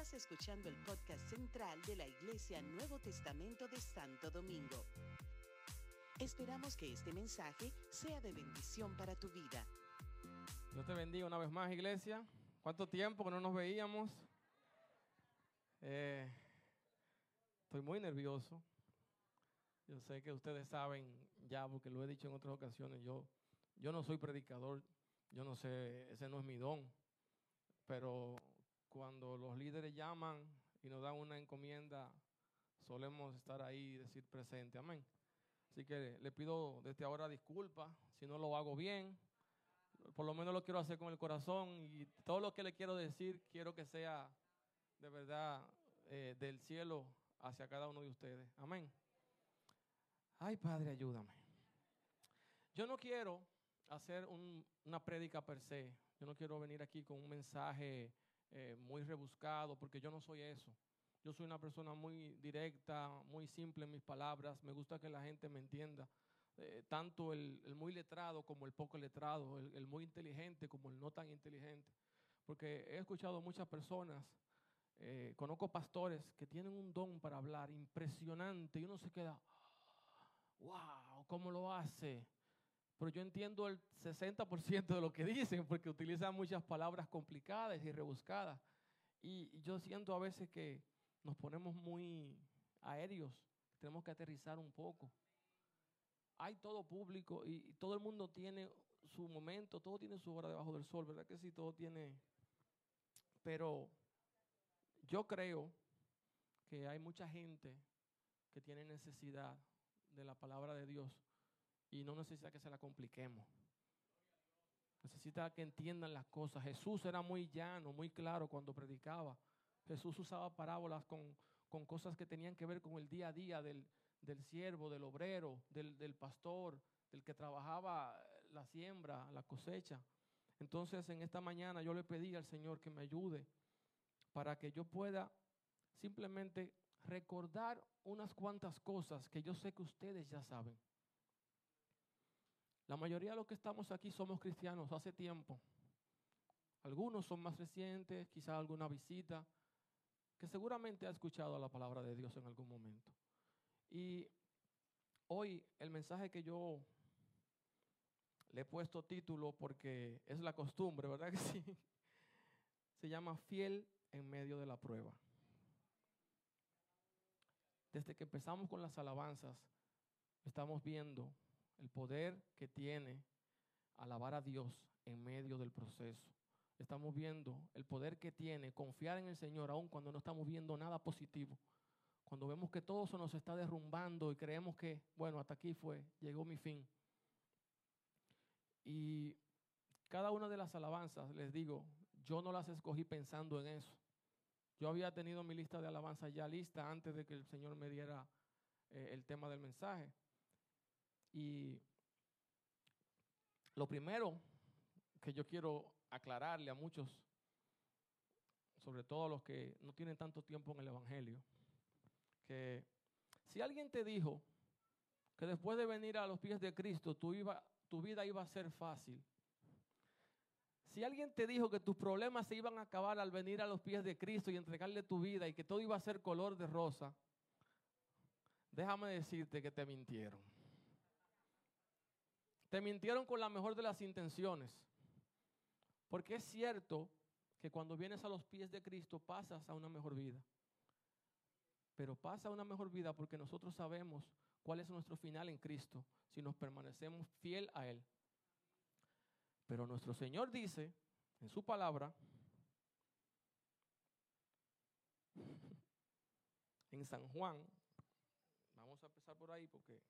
Estás escuchando el podcast central de la Iglesia Nuevo Testamento de Santo Domingo. Esperamos que este mensaje sea de bendición para tu vida. Dios te bendiga una vez más, iglesia. ¿Cuánto tiempo que no nos veíamos? Eh, estoy muy nervioso. Yo sé que ustedes saben ya, porque lo he dicho en otras ocasiones, yo, yo no soy predicador, yo no sé, ese no es mi don, pero cuando los líderes llaman y nos dan una encomienda, solemos estar ahí y decir presente. Amén. Así que le pido desde ahora disculpas si no lo hago bien. Por lo menos lo quiero hacer con el corazón y todo lo que le quiero decir quiero que sea de verdad eh, del cielo hacia cada uno de ustedes. Amén. Ay, Padre, ayúdame. Yo no quiero hacer una prédica per se. Yo no quiero venir aquí con un mensaje eh, muy rebuscado, porque yo no soy eso. Yo soy una persona muy directa, muy simple en mis palabras. Me gusta que la gente me entienda. Eh, tanto el, muy letrado como el poco letrado, el, muy inteligente como el no tan inteligente. Porque he escuchado muchas personas, eh, conozco pastores que tienen un don para hablar impresionante y uno se queda, wow, ¿cómo lo hace? Pero yo entiendo el 60% de lo que dicen porque utilizan muchas palabras complicadas y rebuscadas. Y yo siento a veces que nos ponemos muy aéreos, tenemos que aterrizar un poco. Hay todo público y todo el mundo tiene su momento, todo tiene su hora debajo del sol, ¿verdad que sí? Todo tiene... Pero yo creo que hay mucha gente que tiene necesidad de la palabra de Dios y no necesita que se la compliquemos. Necesita que entiendan las cosas. Jesús era muy llano, muy claro cuando predicaba. Jesús usaba parábolas con, cosas que tenían que ver con el día a día del, siervo, del obrero, del, del, pastor, del que trabajaba la siembra, la cosecha. Entonces en esta mañana yo le pedí al Señor que me ayude para que yo pueda simplemente recordar unas cuantas cosas que yo sé que ustedes ya saben. La mayoría de los que estamos aquí somos cristianos hace tiempo. Algunos son más recientes, quizás alguna visita, que seguramente ha escuchado la palabra de Dios en algún momento. Y hoy el mensaje que yo le he puesto título porque es la costumbre, ¿verdad que sí? Se llama Fiel en medio de la prueba. Desde que empezamos con las alabanzas, estamos viendo el poder que tiene alabar a Dios en medio del proceso. Estamos viendo el poder que tiene confiar en el Señor aun cuando no estamos viendo nada positivo. Cuando vemos que todo se nos está derrumbando y creemos que, bueno, hasta aquí fue, llegó mi fin. Y cada una de las alabanzas, les digo, yo no las escogí pensando en eso. Yo había tenido mi lista de alabanzas ya lista antes de que el Señor me diera eh, el tema del mensaje. Y lo primero que yo quiero aclararle a muchos, sobre todo a los que no tienen tanto tiempo en el Evangelio, que si alguien te dijo que después de venir a los pies de Cristo tu, tu vida iba a ser fácil, si alguien te dijo que tus problemas se iban a acabar al venir a los pies de Cristo y entregarle tu vida y que todo iba a ser color de rosa, déjame decirte que te mintieron. Te mintieron con la mejor de las intenciones. Porque es cierto que cuando vienes a los pies de Cristo pasas a una mejor vida. Pero pasa a una mejor vida porque nosotros sabemos cuál es nuestro final en Cristo si nos permanecemos fiel a Él. Pero nuestro Señor dice en su palabra, en San Juan, vamos a empezar por ahí porque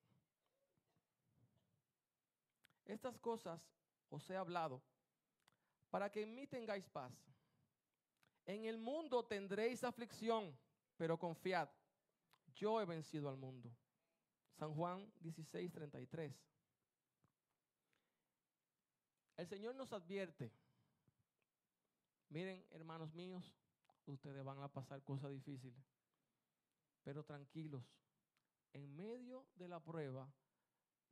estas cosas os he hablado para que en mí tengáis paz. En el mundo tendréis aflicción, pero confiad, yo he vencido al mundo. San Juan 16, 33. El Señor nos advierte, miren hermanos míos, ustedes van a pasar cosas difíciles, pero tranquilos, en medio de la prueba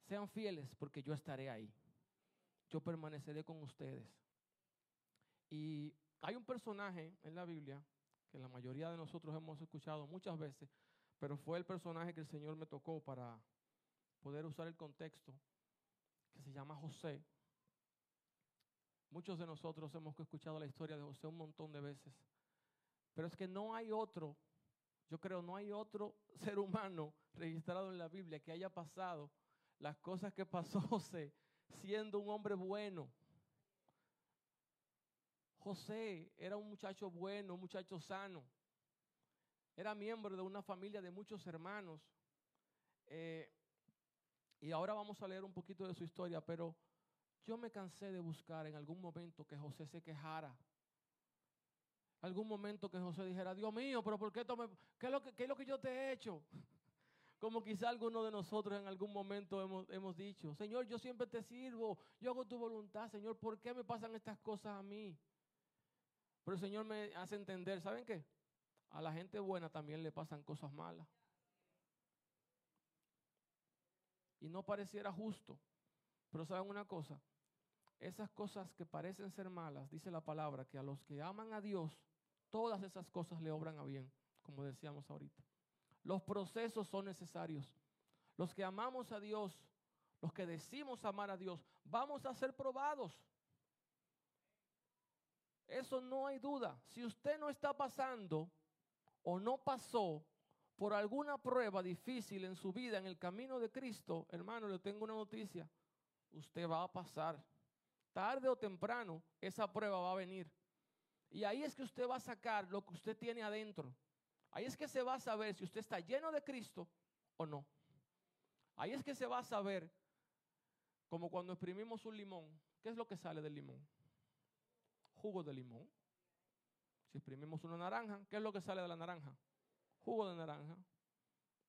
sean fieles porque yo estaré ahí. Yo permaneceré con ustedes. Y hay un personaje en la Biblia que la mayoría de nosotros hemos escuchado muchas veces, pero fue el personaje que el Señor me tocó para poder usar el contexto, que se llama José. Muchos de nosotros hemos escuchado la historia de José un montón de veces, pero es que no hay otro, yo creo, no hay otro ser humano registrado en la Biblia que haya pasado las cosas que pasó José siendo un hombre bueno. José era un muchacho bueno, un muchacho sano. Era miembro de una familia de muchos hermanos. Eh, y ahora vamos a leer un poquito de su historia, pero yo me cansé de buscar en algún momento que José se quejara. Algún momento que José dijera, Dios mío, pero ¿por qué, qué, es lo que, qué es lo que yo te he hecho? Como quizá alguno de nosotros en algún momento hemos, hemos dicho, Señor, yo siempre te sirvo, yo hago tu voluntad, Señor, ¿por qué me pasan estas cosas a mí? Pero el Señor me hace entender, ¿saben qué? A la gente buena también le pasan cosas malas. Y no pareciera justo. Pero ¿saben una cosa? Esas cosas que parecen ser malas, dice la palabra, que a los que aman a Dios, todas esas cosas le obran a bien, como decíamos ahorita. Los procesos son necesarios. Los que amamos a Dios, los que decimos amar a Dios, vamos a ser probados. Eso no hay duda. Si usted no está pasando o no pasó por alguna prueba difícil en su vida, en el camino de Cristo, hermano, le tengo una noticia. Usted va a pasar. Tarde o temprano, esa prueba va a venir. Y ahí es que usted va a sacar lo que usted tiene adentro. Ahí es que se va a saber si usted está lleno de Cristo o no. Ahí es que se va a saber, como cuando exprimimos un limón, ¿qué es lo que sale del limón? Jugo de limón. Si exprimimos una naranja, ¿qué es lo que sale de la naranja? Jugo de naranja.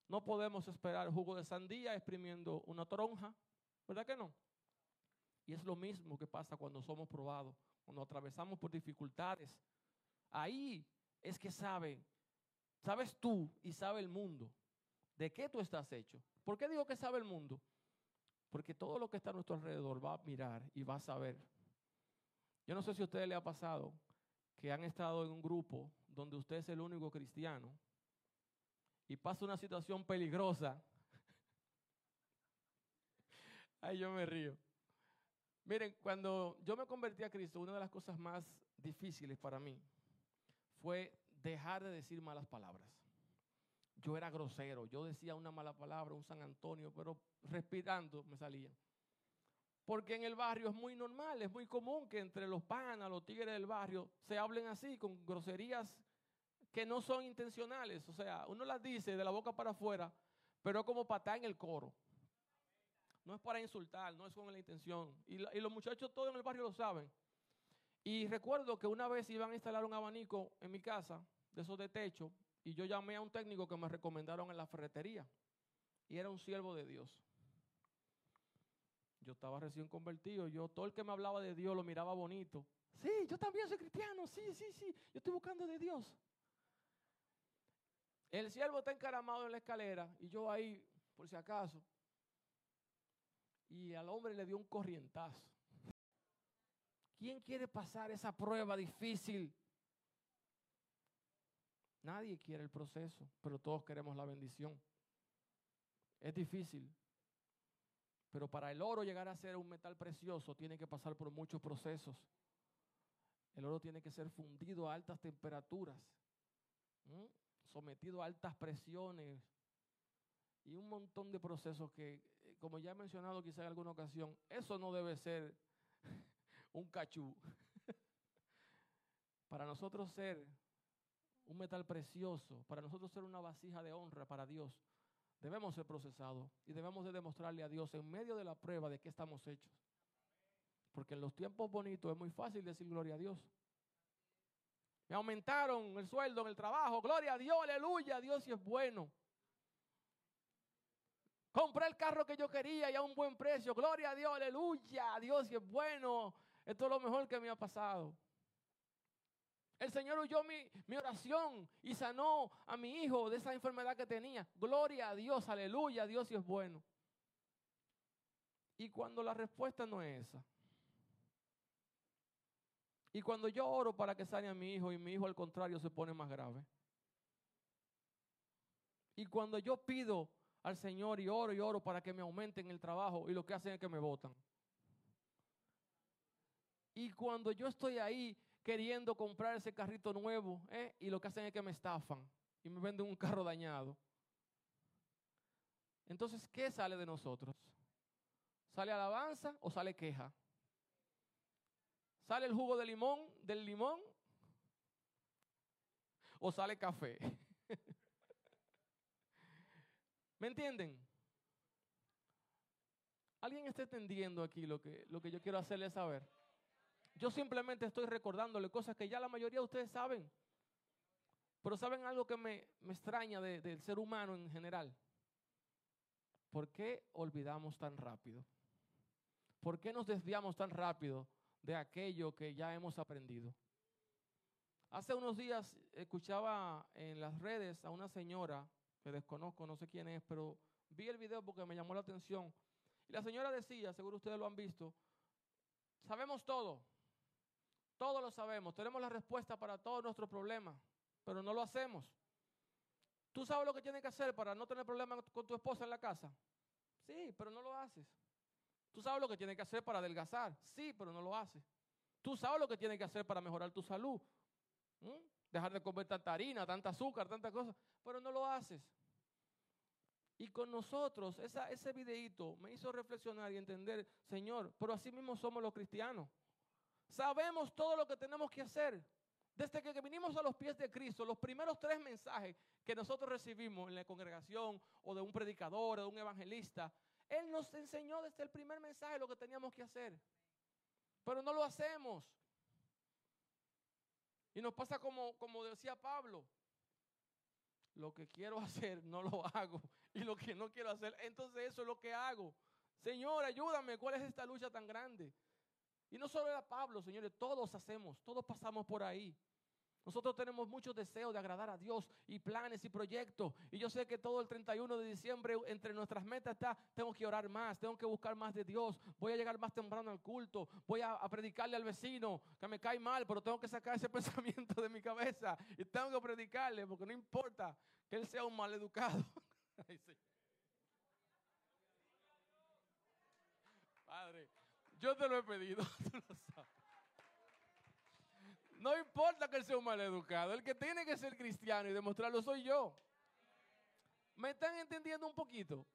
No podemos esperar jugo de sandía exprimiendo una toronja, ¿verdad que no? Y es lo mismo que pasa cuando somos probados, cuando atravesamos por dificultades. Ahí es que saben Sabes tú y sabe el mundo de qué tú estás hecho. ¿Por qué digo que sabe el mundo? Porque todo lo que está a nuestro alrededor va a mirar y va a saber. Yo no sé si a ustedes le ha pasado que han estado en un grupo donde usted es el único cristiano y pasa una situación peligrosa. Ay, yo me río. Miren, cuando yo me convertí a Cristo, una de las cosas más difíciles para mí fue dejar de decir malas palabras. Yo era grosero, yo decía una mala palabra, un San Antonio, pero respirando me salía. Porque en el barrio es muy normal, es muy común que entre los panas, los tigres del barrio, se hablen así, con groserías que no son intencionales. O sea, uno las dice de la boca para afuera, pero como patar en el coro. No es para insultar, no es con la intención. Y, y los muchachos todos en el barrio lo saben. Y recuerdo que una vez iban a instalar un abanico en mi casa, de esos de techo, y yo llamé a un técnico que me recomendaron en la ferretería. Y era un siervo de Dios. Yo estaba recién convertido, yo todo el que me hablaba de Dios lo miraba bonito. Sí, yo también soy cristiano, sí, sí, sí, yo estoy buscando de Dios. El siervo está encaramado en la escalera y yo ahí, por si acaso. Y al hombre le dio un corrientazo. ¿Quién quiere pasar esa prueba difícil? Nadie quiere el proceso, pero todos queremos la bendición. Es difícil. Pero para el oro llegar a ser un metal precioso tiene que pasar por muchos procesos. El oro tiene que ser fundido a altas temperaturas, sometido a altas presiones y un montón de procesos que, eh, como ya he mencionado quizá en alguna ocasión, eso no debe ser un cachú. para nosotros ser un metal precioso, para nosotros ser una vasija de honra para Dios, debemos ser procesados y debemos de demostrarle a Dios en medio de la prueba de que estamos hechos. Porque en los tiempos bonitos es muy fácil decir gloria a Dios. Me aumentaron el sueldo en el trabajo, gloria a Dios, aleluya, Dios sí es bueno. Compré el carro que yo quería y a un buen precio, gloria a Dios, aleluya, Dios sí es bueno. Esto es lo mejor que me ha pasado. El Señor oyó mi, oración y sanó a mi hijo de esa enfermedad que tenía. Gloria a Dios, aleluya, Dios sí es bueno. Y cuando la respuesta no es esa, Y cuando yo oro para que sane a mi hijo y mi hijo al contrario se pone más grave. Y cuando yo pido al Señor y oro y oro para que me aumenten el trabajo y lo que hacen es que me votan. Y cuando yo estoy ahí queriendo comprar ese carrito nuevo ¿eh? y lo que hacen es que me estafan y me venden un carro dañado. Entonces, ¿qué sale de nosotros? ¿Sale alabanza o sale queja? ¿Sale el jugo de limón del limón? ¿O sale café? ¿Me entienden? ¿Alguien está entendiendo aquí lo que, lo que yo quiero hacerle saber? Yo simplemente estoy recordándole cosas que ya la mayoría de ustedes saben. Pero saben algo que me, extraña del ser humano en general. ¿Por qué olvidamos tan rápido? ¿Por qué nos desviamos tan rápido de aquello que ya hemos aprendido? Hace unos días escuchaba en las redes a una señora que desconozco, no sé quién es, pero vi el video porque me llamó la atención. Y la señora decía, seguro ustedes lo han visto, sabemos todo, todo lo sabemos, tenemos la respuesta para todos nuestros problemas, pero no lo hacemos. ¿Tú sabes lo que tienes que hacer para no tener problemas con tu esposa en la casa? Sí, pero no lo haces. ¿Tú sabes lo que tienes que hacer para adelgazar? Sí, pero no lo haces. ¿Tú sabes lo que tienes que hacer para mejorar tu salud? ¿Mm? Dejar de comer tanta harina, tanta azúcar, tanta cosa, pero no lo haces. Y con nosotros, ese videíto me hizo reflexionar y entender, Señor, pero así mismo somos los cristianos. Sabemos todo lo que tenemos que hacer. Desde que vinimos a los pies de Cristo, los primeros tres mensajes que nosotros recibimos en la congregación o de un predicador o de un evangelista, Él nos enseñó desde el primer mensaje lo que teníamos que hacer. Pero no lo hacemos. Y nos pasa como, como decía Pablo, lo que quiero hacer no lo hago. Y lo que no quiero hacer, entonces eso es lo que hago. Señor, ayúdame, ¿cuál es esta lucha tan grande? Y no solo era Pablo, señores, todos hacemos, todos pasamos por ahí. Nosotros tenemos muchos deseos de agradar a Dios y planes y proyectos. Y yo sé que todo el 31 de diciembre entre nuestras metas está, tengo que orar más, tengo que buscar más de Dios, voy a llegar más temprano al culto, voy a, predicarle al vecino que me cae mal, pero tengo que sacar ese pensamiento de mi cabeza y tengo que predicarle porque no importa que él sea un mal educado. Padre, yo te lo he pedido, tú lo sabes. No importa que él sea un mal educado, el que tiene que ser cristiano y demostrarlo soy yo. ¿Me están entendiendo un poquito?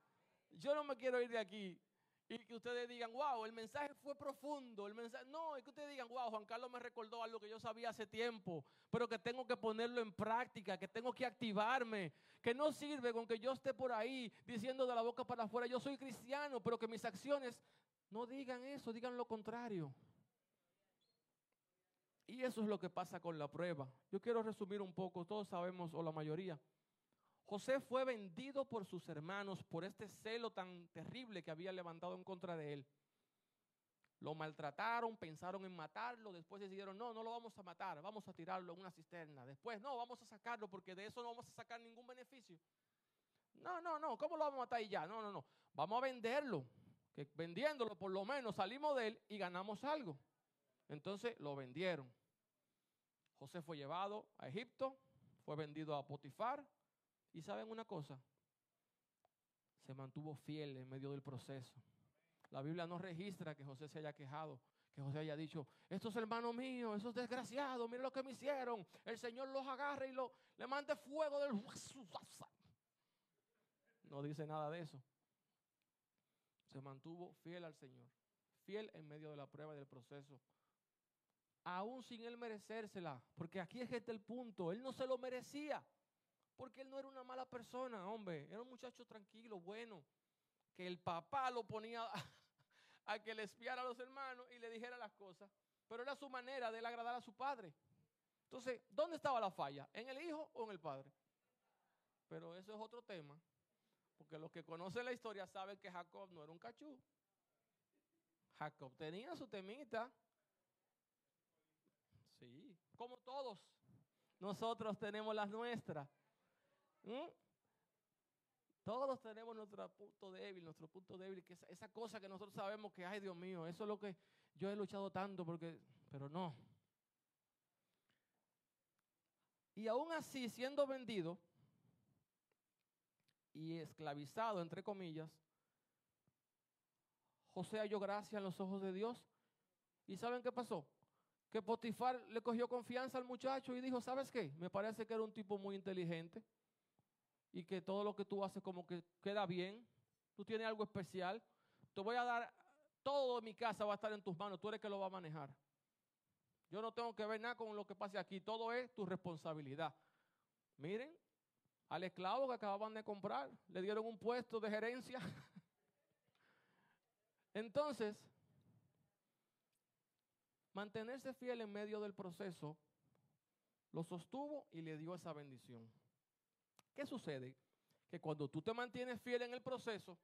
Yo no me quiero ir de aquí y que ustedes digan, wow, el mensaje fue profundo. El mensaje, no, es que ustedes digan, wow, Juan Carlos me recordó algo que yo sabía hace tiempo, pero que tengo que ponerlo en práctica, que tengo que activarme, que no sirve con que yo esté por ahí diciendo de la boca para afuera, yo soy cristiano, pero que mis acciones no digan eso, digan lo contrario. Y eso es lo que pasa con la prueba. Yo quiero resumir un poco, todos sabemos, o la mayoría. José fue vendido por sus hermanos por este celo tan terrible que había levantado en contra de él. Lo maltrataron, pensaron en matarlo, después decidieron, no, no lo vamos a matar, vamos a tirarlo en una cisterna. Después, no, vamos a sacarlo porque de eso no vamos a sacar ningún beneficio. No, no, no, ¿cómo lo vamos a matar y ya? No, no, no, vamos a venderlo que vendiéndolo por lo menos salimos de él y ganamos algo. Entonces lo vendieron. José fue llevado a Egipto, fue vendido a Potifar y saben una cosa, se mantuvo fiel en medio del proceso. La Biblia no registra que José se haya quejado, que José haya dicho, estos hermanos míos, esos desgraciados, miren lo que me hicieron, el Señor los agarre y lo, le mande fuego del... No dice nada de eso se mantuvo fiel al Señor, fiel en medio de la prueba y del proceso, aún sin él merecérsela, porque aquí es este el punto, él no se lo merecía, porque él no era una mala persona, hombre, era un muchacho tranquilo, bueno, que el papá lo ponía a, que le espiara a los hermanos y le dijera las cosas, pero era su manera de él agradar a su padre. Entonces, ¿dónde estaba la falla? ¿En el hijo o en el padre? Pero eso es otro tema. Porque los que conocen la historia saben que Jacob no era un cachú. Jacob tenía su temita. Sí, como todos. Nosotros tenemos las nuestras. ¿Mm? Todos tenemos nuestro punto débil, nuestro punto débil, que es esa cosa que nosotros sabemos que, ay Dios mío, eso es lo que yo he luchado tanto, porque, pero no, Y aún así, siendo vendido y esclavizado, entre comillas, José halló gracia en los ojos de Dios. ¿Y saben qué pasó? Que Potifar le cogió confianza al muchacho y dijo, ¿sabes qué? Me parece que era un tipo muy inteligente y que todo lo que tú haces como que queda bien. Tú tienes algo especial. Te voy a dar, todo mi casa va a estar en tus manos. Tú eres que lo va a manejar. Yo no tengo que ver nada con lo que pase aquí. Todo es tu responsabilidad. Miren, al esclavo que acababan de comprar, le dieron un puesto de gerencia. Entonces, mantenerse fiel en medio del proceso lo sostuvo y le dio esa bendición. ¿Qué sucede? Que cuando tú te mantienes fiel en el proceso,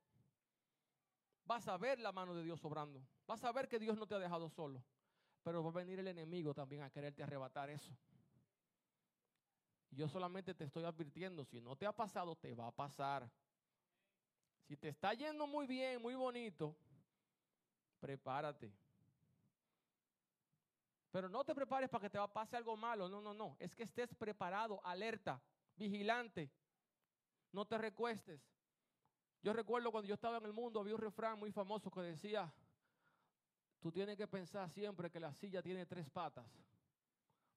vas a ver la mano de Dios obrando. Vas a ver que Dios no te ha dejado solo. Pero va a venir el enemigo también a quererte arrebatar eso. Yo solamente te estoy advirtiendo, si no te ha pasado, te va a pasar. Si te está yendo muy bien, muy bonito, prepárate. Pero no te prepares para que te pase algo malo, no, no, no. Es que estés preparado, alerta, vigilante. No te recuestes. Yo recuerdo cuando yo estaba en el mundo, había un refrán muy famoso que decía, Tú tienes que pensar siempre que la silla tiene tres patas.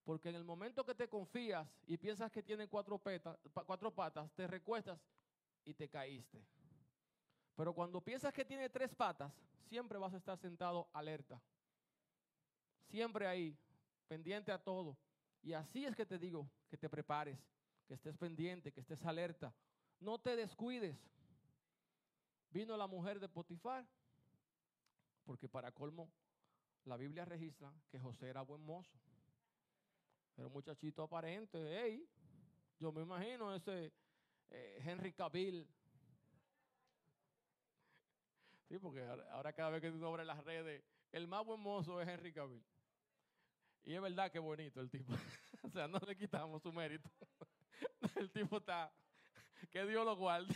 Porque en el momento que te confías y piensas que tiene cuatro, cuatro patas, te recuestas y te caíste. Pero cuando piensas que tiene tres patas, siempre vas a estar sentado alerta. Siempre ahí, pendiente a todo. Y así es que te digo que te prepares, que estés pendiente, que estés alerta. No te descuides. Vino la mujer de Potifar porque para colmo, la Biblia registra que José era buen mozo. Era un muchachito aparente. Hey, yo me imagino ese eh, Henry Cavill. Sí, porque ahora cada vez que tú abres las redes, el más buen mozo es Henry Cavill. Y es verdad que bonito el tipo. o sea, no le quitamos su mérito. el tipo está, que Dios lo guarde.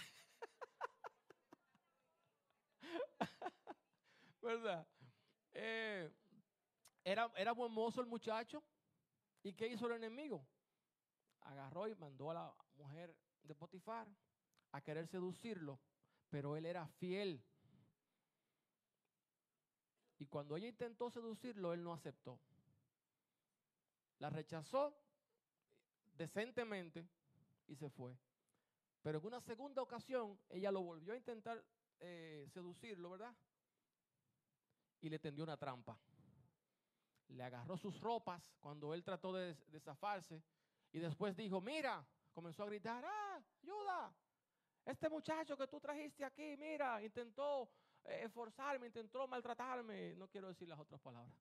¿verdad? Eh, era, era buen mozo el muchacho. ¿Y qué hizo el enemigo? Agarró y mandó a la mujer de Potifar a querer seducirlo, pero él era fiel. Y cuando ella intentó seducirlo, él no aceptó. La rechazó decentemente y se fue. Pero en una segunda ocasión, ella lo volvió a intentar eh, seducirlo, ¿verdad? y le tendió una trampa. Le agarró sus ropas cuando él trató de, zafarse y después dijo, mira, comenzó a gritar, ah, ayuda, este muchacho que tú trajiste aquí, mira, intentó eh, esforzarme, intentó maltratarme, no quiero decir las otras palabras,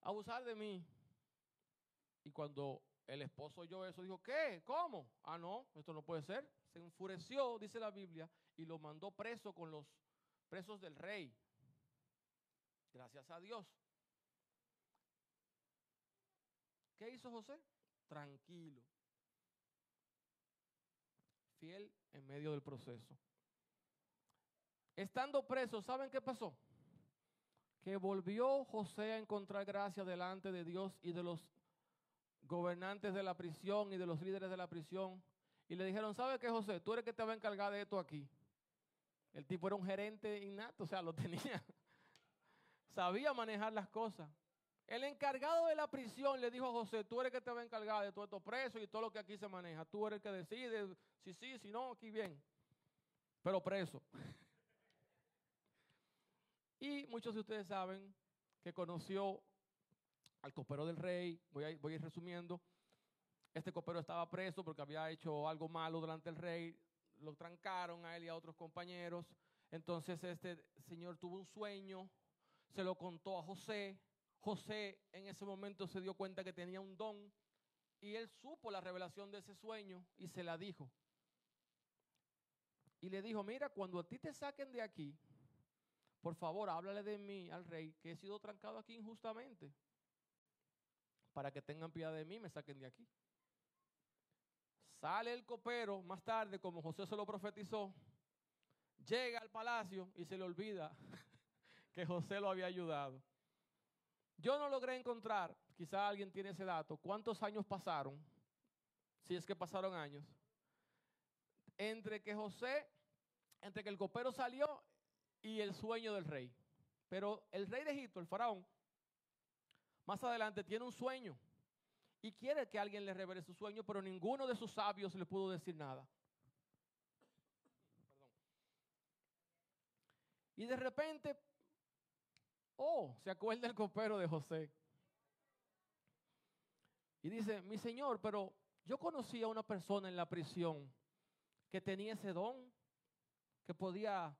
abusar de mí. Y cuando el esposo oyó eso, dijo, ¿qué? ¿Cómo? Ah, no, esto no puede ser. Se enfureció, dice la Biblia, y lo mandó preso con los presos del rey. Gracias a Dios. ¿Qué hizo José? Tranquilo. Fiel en medio del proceso. Estando preso, ¿saben qué pasó? Que volvió José a encontrar gracia delante de Dios y de los gobernantes de la prisión y de los líderes de la prisión. Y le dijeron, ¿sabe qué, José? Tú eres que te va a encargar de esto aquí. El tipo era un gerente innato, o sea, lo tenía sabía manejar las cosas. El encargado de la prisión le dijo a José, tú eres el que te va a encargar de todo esto preso y todo lo que aquí se maneja. Tú eres el que decide si sí, si no, aquí bien. Pero preso. y muchos de ustedes saben que conoció al copero del rey. Voy a, voy ir resumiendo. Este copero estaba preso porque había hecho algo malo delante del rey. Lo trancaron a él y a otros compañeros. Entonces este señor tuvo un sueño se lo contó a José. José en ese momento se dio cuenta que tenía un don y él supo la revelación de ese sueño y se la dijo. Y le dijo, mira, cuando a ti te saquen de aquí, por favor, háblale de mí al rey, que he sido trancado aquí injustamente, para que tengan piedad de mí y me saquen de aquí. Sale el copero más tarde, como José se lo profetizó, llega al palacio y se le olvida que José lo había ayudado. Yo no logré encontrar, quizá alguien tiene ese dato, cuántos años pasaron si es que pasaron años, entre que José, entre que el copero salió y el sueño del rey. Pero el rey de Egipto, el faraón, más adelante tiene un sueño y quiere que alguien le revele su sueño, pero ninguno de sus sabios le pudo decir nada. Y de repente, oh, se acuerda el copero de José. Y dice, mi señor, pero yo conocí a una persona en la prisión que tenía ese don, que podía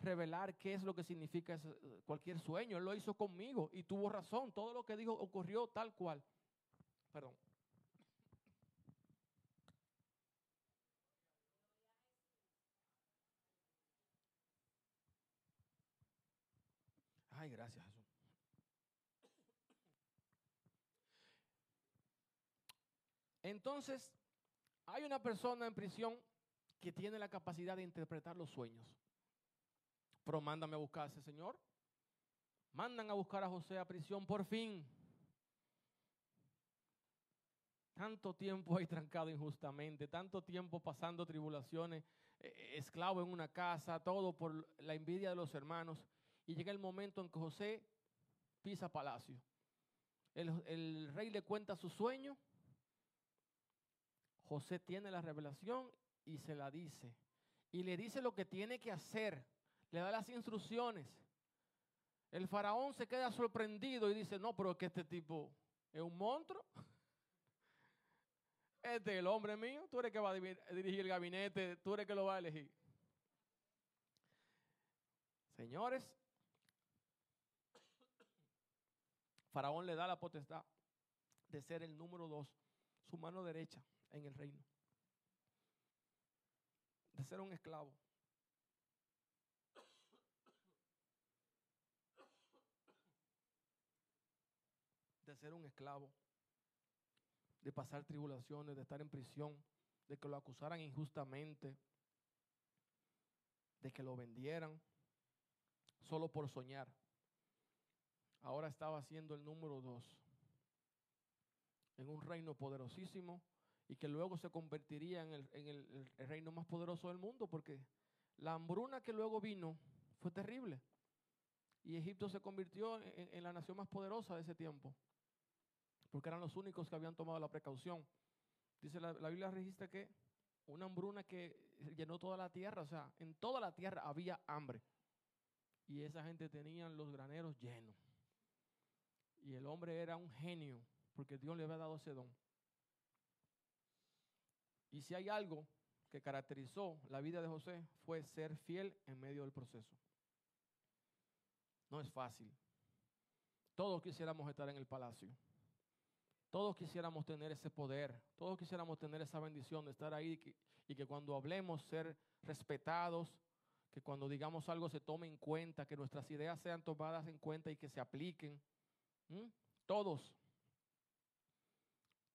revelar qué es lo que significa cualquier sueño. Él lo hizo conmigo y tuvo razón. Todo lo que dijo ocurrió tal cual. Perdón. Ay, gracias Jesús. Entonces, hay una persona en prisión que tiene la capacidad de interpretar los sueños. Pero mándame a buscar a ese señor. Mandan a buscar a José a prisión por fin. Tanto tiempo ahí trancado injustamente, tanto tiempo pasando tribulaciones, eh, esclavo en una casa, todo por la envidia de los hermanos. Y llega el momento en que José pisa palacio. El, rey le cuenta su sueño. José tiene la revelación y se la dice. Y le dice lo que tiene que hacer. Le da las instrucciones. El faraón se queda sorprendido y dice, no, pero es que este tipo es un monstruo. Este es el hombre mío. Tú eres que va a dirigir el gabinete. Tú eres que lo va a elegir. Señores, Faraón le da la potestad de ser el número dos, su mano derecha en el reino de ser un esclavo. De ser un esclavo, de pasar tribulaciones, de estar en prisión, de que lo acusaran injustamente, de que lo vendieran solo por soñar. Ahora estaba siendo el número dos en un reino poderosísimo y que luego se convertiría en, el, reino más poderoso del mundo, porque la hambruna que luego vino fue terrible. Y Egipto se convirtió en, la nación más poderosa de ese tiempo, porque eran los únicos que habían tomado la precaución. Dice la, la Biblia registra que una hambruna que llenó toda la tierra, o sea, en toda la tierra había hambre. Y esa gente tenía los graneros llenos. Y el hombre era un genio, porque Dios le había dado ese don. Y si hay algo que caracterizó la vida de José fue ser fiel en medio del proceso. No es fácil. Todos quisiéramos estar en el palacio. Todos quisiéramos tener ese poder. Todos quisiéramos tener esa bendición de estar ahí y que, cuando hablemos ser respetados, que cuando digamos algo se tome en cuenta, que nuestras ideas sean tomadas en cuenta y que se apliquen. ¿Mm? Todos.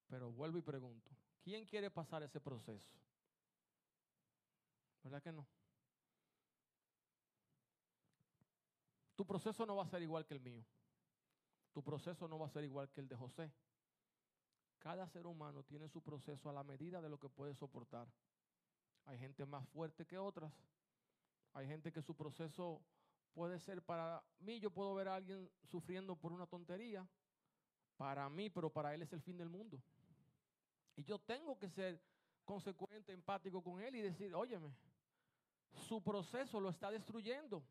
Pero vuelvo y pregunto, ¿Quién quiere pasar ese proceso? ¿Verdad que no? Tu proceso no va a ser igual que el mío. Tu proceso no va a ser igual que el de José. Cada ser humano tiene su proceso a la medida de lo que puede soportar. Hay gente más fuerte que otras. Hay gente que su proceso puede ser para mí, yo puedo ver a alguien sufriendo por una tontería. Para mí, pero para él es el fin del mundo. Y yo tengo que ser consecuente, empático con él y decir, óyeme, su proceso lo está destruyendo.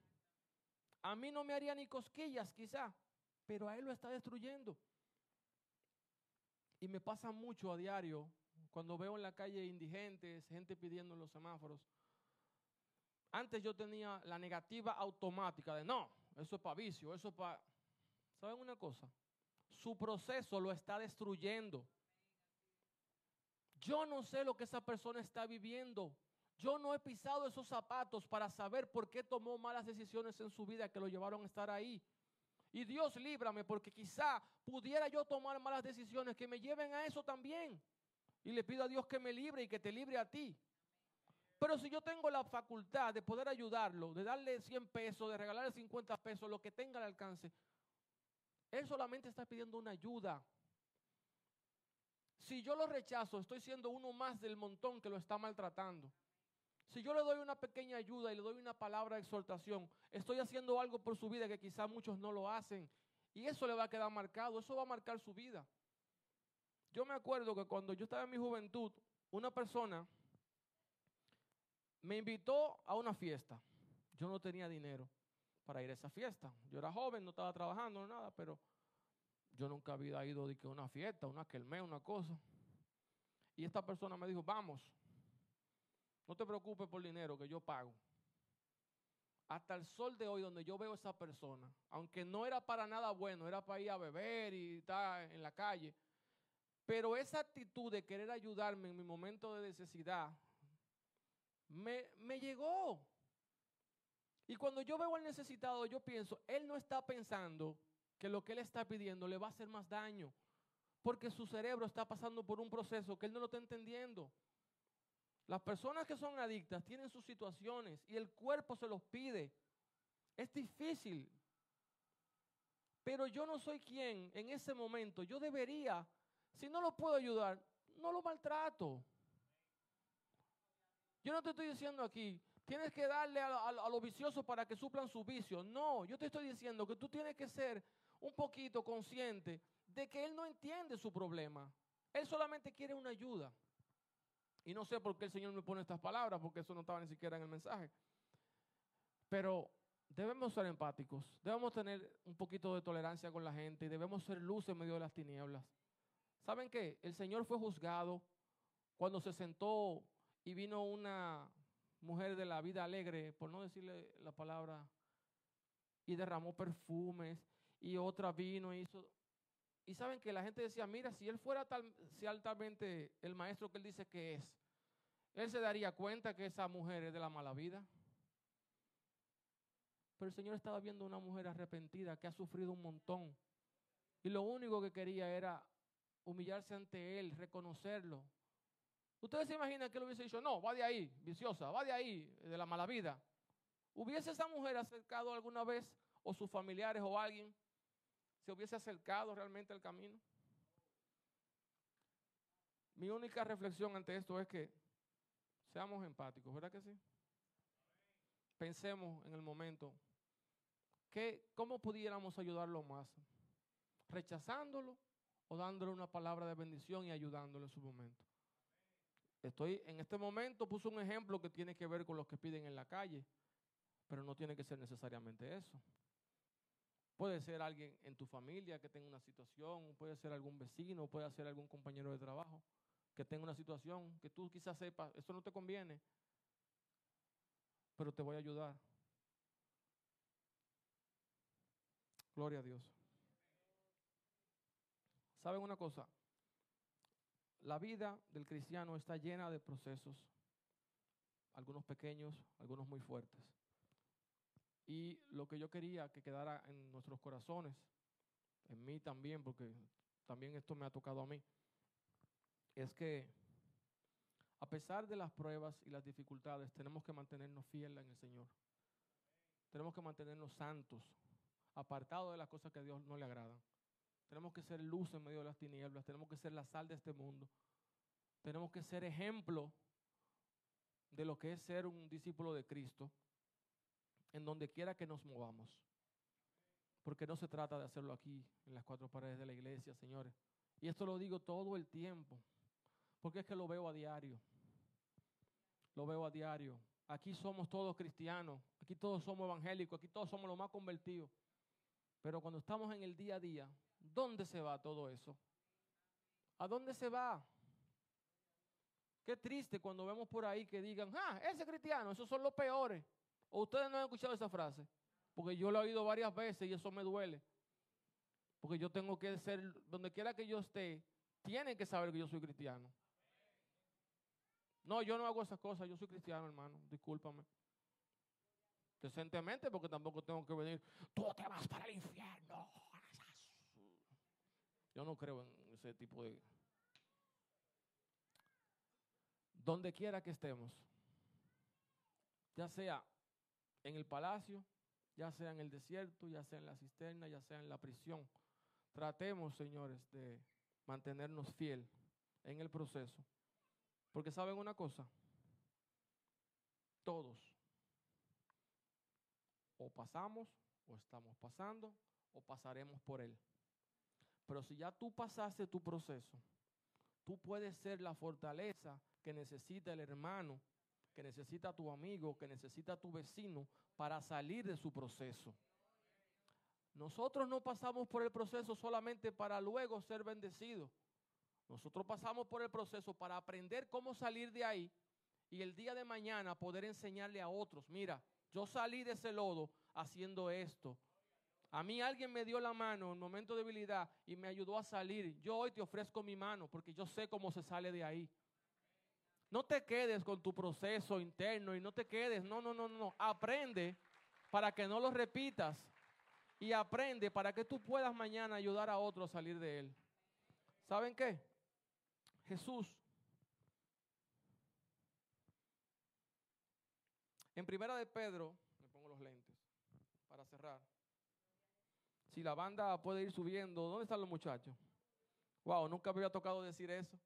A mí no me haría ni cosquillas quizá, pero a él lo está destruyendo. Y me pasa mucho a diario cuando veo en la calle indigentes, gente pidiendo en los semáforos. Antes yo tenía la negativa automática de no, eso es para vicio, eso es para... ¿Saben una cosa? Su proceso lo está destruyendo. Yo no sé lo que esa persona está viviendo. Yo no he pisado esos zapatos para saber por qué tomó malas decisiones en su vida que lo llevaron a estar ahí. Y Dios líbrame porque quizá pudiera yo tomar malas decisiones que me lleven a eso también. Y le pido a Dios que me libre y que te libre a ti. Pero si yo tengo la facultad de poder ayudarlo, de darle 100 pesos, de regalarle 50 pesos, lo que tenga al alcance, él solamente está pidiendo una ayuda. Si yo lo rechazo, estoy siendo uno más del montón que lo está maltratando. Si yo le doy una pequeña ayuda y le doy una palabra de exhortación, estoy haciendo algo por su vida que quizás muchos no lo hacen. Y eso le va a quedar marcado, eso va a marcar su vida. Yo me acuerdo que cuando yo estaba en mi juventud, una persona me invitó a una fiesta. Yo no tenía dinero para ir a esa fiesta. Yo era joven, no estaba trabajando, nada, pero yo nunca había ido de que una fiesta, una quelme, una cosa. Y esta persona me dijo, vamos, no te preocupes por dinero que yo pago. Hasta el sol de hoy, donde yo veo a esa persona, aunque no era para nada bueno, era para ir a beber y estar en la calle, pero esa actitud de querer ayudarme en mi momento de necesidad me, me llegó. Y cuando yo veo al necesitado, yo pienso, él no está pensando que lo que él está pidiendo le va a hacer más daño, porque su cerebro está pasando por un proceso que él no lo está entendiendo. Las personas que son adictas tienen sus situaciones y el cuerpo se los pide. Es difícil. Pero yo no soy quien en ese momento. Yo debería, si no lo puedo ayudar, no lo maltrato. Yo no te estoy diciendo aquí, tienes que darle a, los viciosos para que suplan su vicio. No, yo te estoy diciendo que tú tienes que ser un poquito consciente de que él no entiende su problema. Él solamente quiere una ayuda. Y no sé por qué el Señor me pone estas palabras, porque eso no estaba ni siquiera en el mensaje. Pero debemos ser empáticos, debemos tener un poquito de tolerancia con la gente y debemos ser luz en medio de las tinieblas. ¿Saben qué? El Señor fue juzgado cuando se sentó y vino una mujer de la vida alegre, por no decirle la palabra, y derramó perfumes, y otra vino y hizo... Y saben que la gente decía, mira, si él fuera tal, si altamente el maestro que él dice que es, él se daría cuenta que esa mujer es de la mala vida. Pero el Señor estaba viendo una mujer arrepentida que ha sufrido un montón. Y lo único que quería era humillarse ante Él, reconocerlo. Ustedes se imaginan que él hubiese dicho, no, va de ahí, viciosa, va de ahí, de la mala vida. ¿Hubiese esa mujer acercado alguna vez, o sus familiares o alguien, se hubiese acercado realmente al camino? Mi única reflexión ante esto es que seamos empáticos, ¿verdad que sí? Pensemos en el momento, que, ¿cómo pudiéramos ayudarlo más? ¿Rechazándolo o dándole una palabra de bendición y ayudándolo en su momento? Estoy en este momento puse un ejemplo que tiene que ver con los que piden en la calle, pero no tiene que ser necesariamente eso. Puede ser alguien en tu familia que tenga una situación, puede ser algún vecino, puede ser algún compañero de trabajo que tenga una situación que tú quizás sepas, esto no te conviene, pero te voy a ayudar. Gloria a Dios. ¿Saben una cosa? La vida del cristiano está llena de procesos, algunos pequeños, algunos muy fuertes. Y lo que yo quería que quedara en nuestros corazones, en mí también, porque también esto me ha tocado a mí, es que a pesar de las pruebas y las dificultades, tenemos que mantenernos fieles en el Señor. Tenemos que mantenernos santos, apartados de las cosas que a Dios no le agradan. Tenemos que ser luz en medio de las tinieblas, tenemos que ser la sal de este mundo. Tenemos que ser ejemplo de lo que es ser un discípulo de Cristo en donde quiera que nos movamos. Porque no se trata de hacerlo aquí, en las cuatro paredes de la iglesia, señores. Y esto lo digo todo el tiempo, porque es que lo veo a diario. Lo veo a diario. Aquí somos todos cristianos, aquí todos somos evangélicos, aquí todos somos los más convertidos. Pero cuando estamos en el día a día, ¿dónde se va todo eso? ¿A dónde se va? Qué triste cuando vemos por ahí que digan, ah, ese cristiano, esos son los peores. ¿O ustedes no han escuchado esa frase? Porque yo lo he oído varias veces y eso me duele. Porque yo tengo que ser, donde quiera que yo esté, tienen que saber que yo soy cristiano. No, yo no hago esas cosas, yo soy cristiano, hermano, discúlpame. Decentemente, porque tampoco tengo que venir, tú te vas para el infierno. Yo no creo en ese tipo de... Donde quiera que estemos, ya sea en el palacio, ya sea en el desierto, ya sea en la cisterna, ya sea en la prisión. Tratemos, señores, de mantenernos fiel en el proceso. Porque saben una cosa, todos o pasamos o estamos pasando o pasaremos por él. Pero si ya tú pasaste tu proceso, tú puedes ser la fortaleza que necesita el hermano, que necesita tu amigo, que necesita tu vecino para salir de su proceso. Nosotros no pasamos por el proceso solamente para luego ser bendecidos. Nosotros pasamos por el proceso para aprender cómo salir de ahí y el día de mañana poder enseñarle a otros, mira, yo salí de ese lodo haciendo esto. A mí alguien me dio la mano en momento de debilidad y me ayudó a salir. Yo hoy te ofrezco mi mano porque yo sé cómo se sale de ahí. No te quedes con tu proceso interno y no te quedes, no, no, no, no. Aprende para que no lo repitas y aprende para que tú puedas mañana ayudar a otros a salir de él. ¿Saben qué? Jesús. En primera de Pedro, me pongo los lentes para cerrar. Si la banda puede ir subiendo, ¿dónde están los muchachos? Wow, nunca me había tocado decir eso.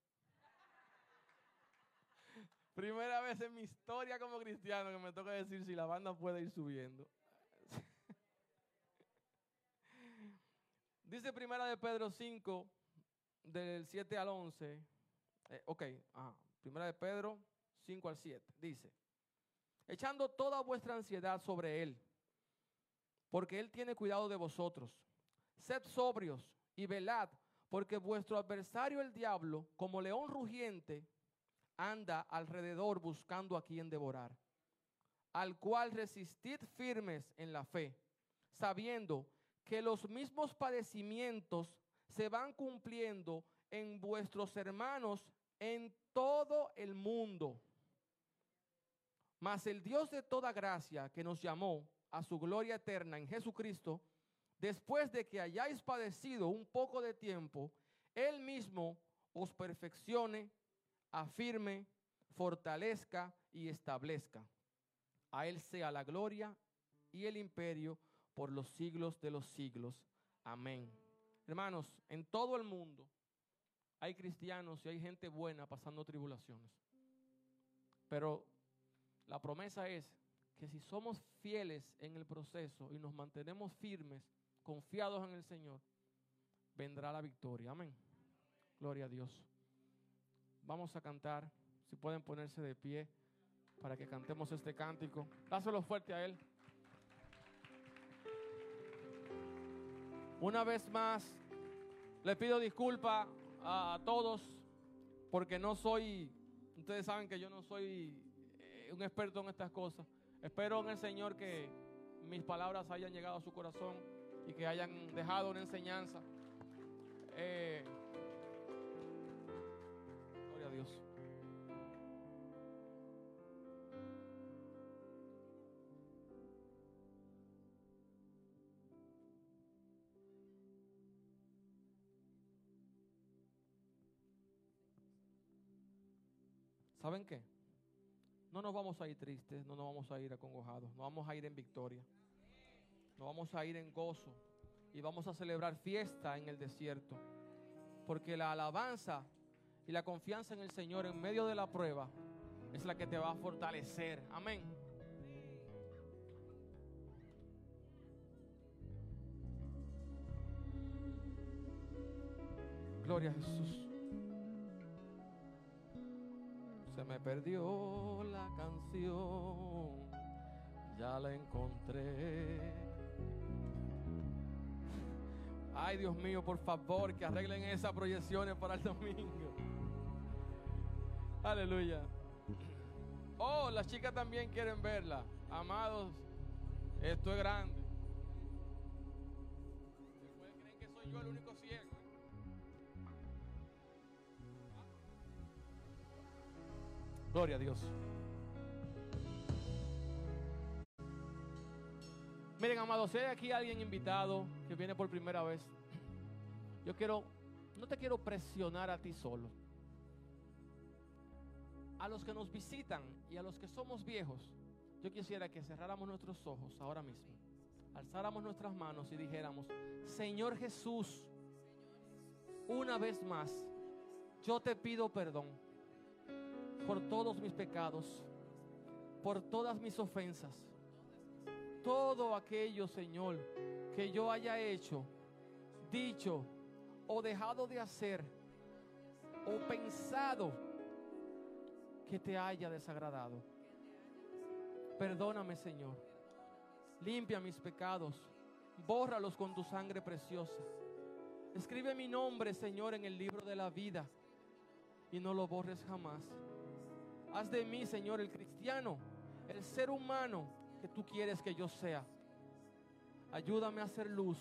Primera vez en mi historia como cristiano que me toca decir si la banda puede ir subiendo. Dice primera de Pedro 5, del 7 al 11. Eh, ok, primera de Pedro 5 al 7. Dice, echando toda vuestra ansiedad sobre Él, porque Él tiene cuidado de vosotros. Sed sobrios y velad, porque vuestro adversario el diablo, como león rugiente, anda alrededor buscando a quien devorar, al cual resistid firmes en la fe, sabiendo que los mismos padecimientos se van cumpliendo en vuestros hermanos en todo el mundo. Mas el Dios de toda gracia que nos llamó a su gloria eterna en Jesucristo, después de que hayáis padecido un poco de tiempo, Él mismo os perfeccione, afirme, fortalezca y establezca. A Él sea la gloria y el imperio por los siglos de los siglos. Amén. Hermanos, en todo el mundo hay cristianos y hay gente buena pasando tribulaciones. Pero la promesa es que si somos fieles en el proceso y nos mantenemos firmes, confiados en el Señor, vendrá la victoria. Amén. Gloria a Dios. Vamos a cantar. Si pueden ponerse de pie para que cantemos este cántico. Dáselo fuerte a Él. Una vez más, le pido disculpa a, todos porque no soy, ustedes saben que yo no soy eh, un experto en estas cosas. Espero en el Señor que mis palabras hayan llegado a su corazón y que hayan dejado una enseñanza. Eh, gloria a Dios. ¿Saben qué? No nos vamos a ir tristes, no nos vamos a ir acongojados, nos vamos a ir en victoria. Nos vamos a ir en gozo y vamos a celebrar fiesta en el desierto. Porque la alabanza y la confianza en el Señor en medio de la prueba es la que te va a fortalecer. Amén. Gloria a Jesús. Me perdió la canción, ya la encontré. Ay, Dios mío, por favor, que arreglen esas proyecciones para el domingo. Aleluya. Oh, las chicas también quieren verla. Amados, esto es grande. que soy yo el único Gloria a Dios. Miren, amados, si hay aquí alguien invitado que viene por primera vez, yo quiero, no te quiero presionar a ti solo. A los que nos visitan y a los que somos viejos, yo quisiera que cerráramos nuestros ojos ahora mismo, alzáramos nuestras manos y dijéramos, Señor Jesús, una vez más, yo te pido perdón por todos mis pecados, por todas mis ofensas, todo aquello, Señor, que yo haya hecho, dicho o dejado de hacer o pensado que te haya desagradado. Perdóname, Señor. Limpia mis pecados. Bórralos con tu sangre preciosa. Escribe mi nombre, Señor, en el libro de la vida y no lo borres jamás. Haz de mí, Señor, el cristiano, el ser humano que tú quieres que yo sea. Ayúdame a ser luz.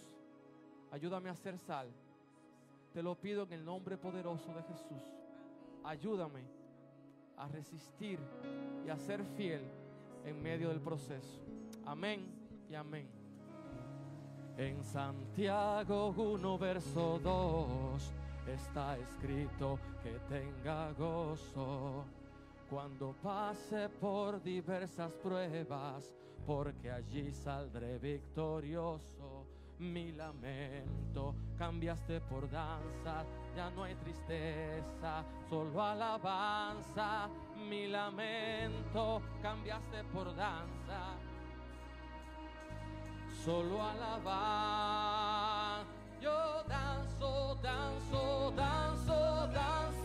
Ayúdame a ser sal. Te lo pido en el nombre poderoso de Jesús. Ayúdame a resistir y a ser fiel en medio del proceso. Amén y amén. En Santiago 1, verso 2 está escrito que tenga gozo cuando pase por diversas pruebas, porque allí saldré victorioso. Mi lamento cambiaste por danza, ya no hay tristeza, solo alabanza. Mi lamento cambiaste por danza, solo alabanza. Yo danzo, danzo, danzo, danzo,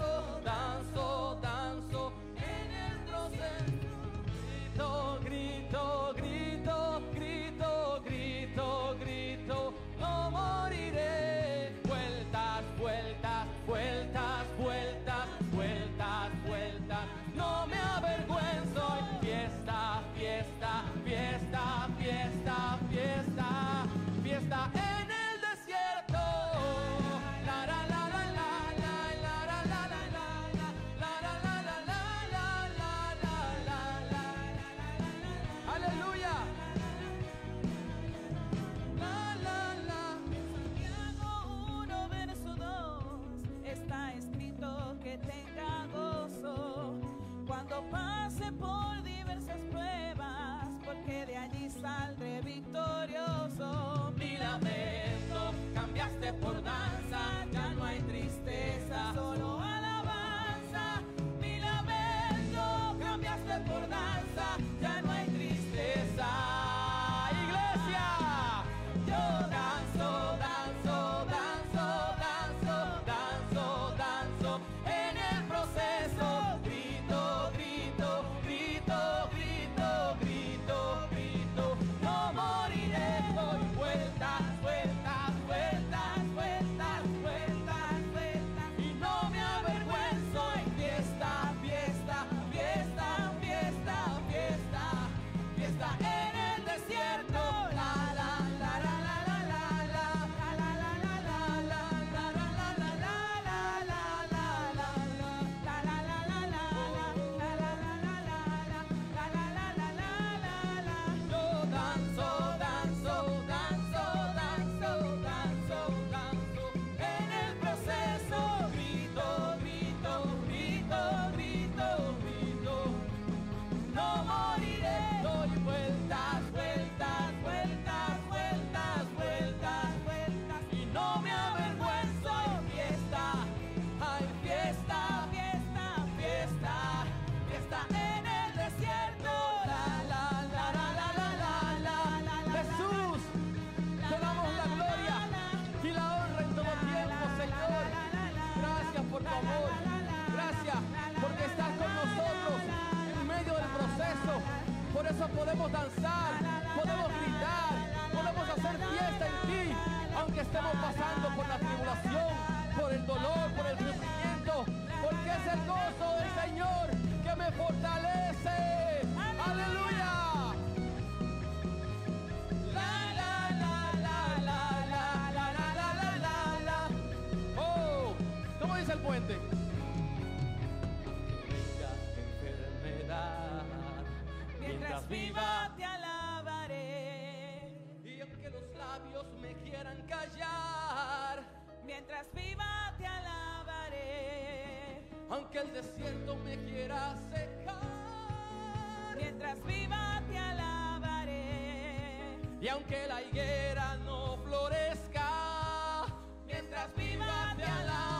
me quieran callar, Mientras viva te alabaré. aunque el desierto me quiera secar, Mientras viva te alabaré. y aunque la higuera no florezca, Mientras viva te alabaré.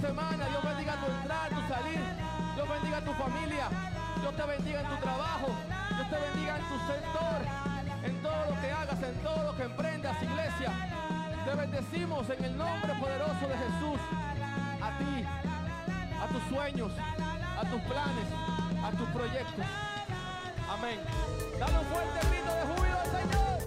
Semana, Dios bendiga tu entrar, tu salir, Dios bendiga tu familia, Dios te bendiga en tu trabajo, Dios te bendiga en tu sector, en todo lo que hagas, en todo lo que emprendas, iglesia. Te bendecimos en el nombre poderoso de Jesús, a ti, a tus sueños, a tus planes, a tus proyectos. Amén. Dale un fuerte grito de júbilo al Señor.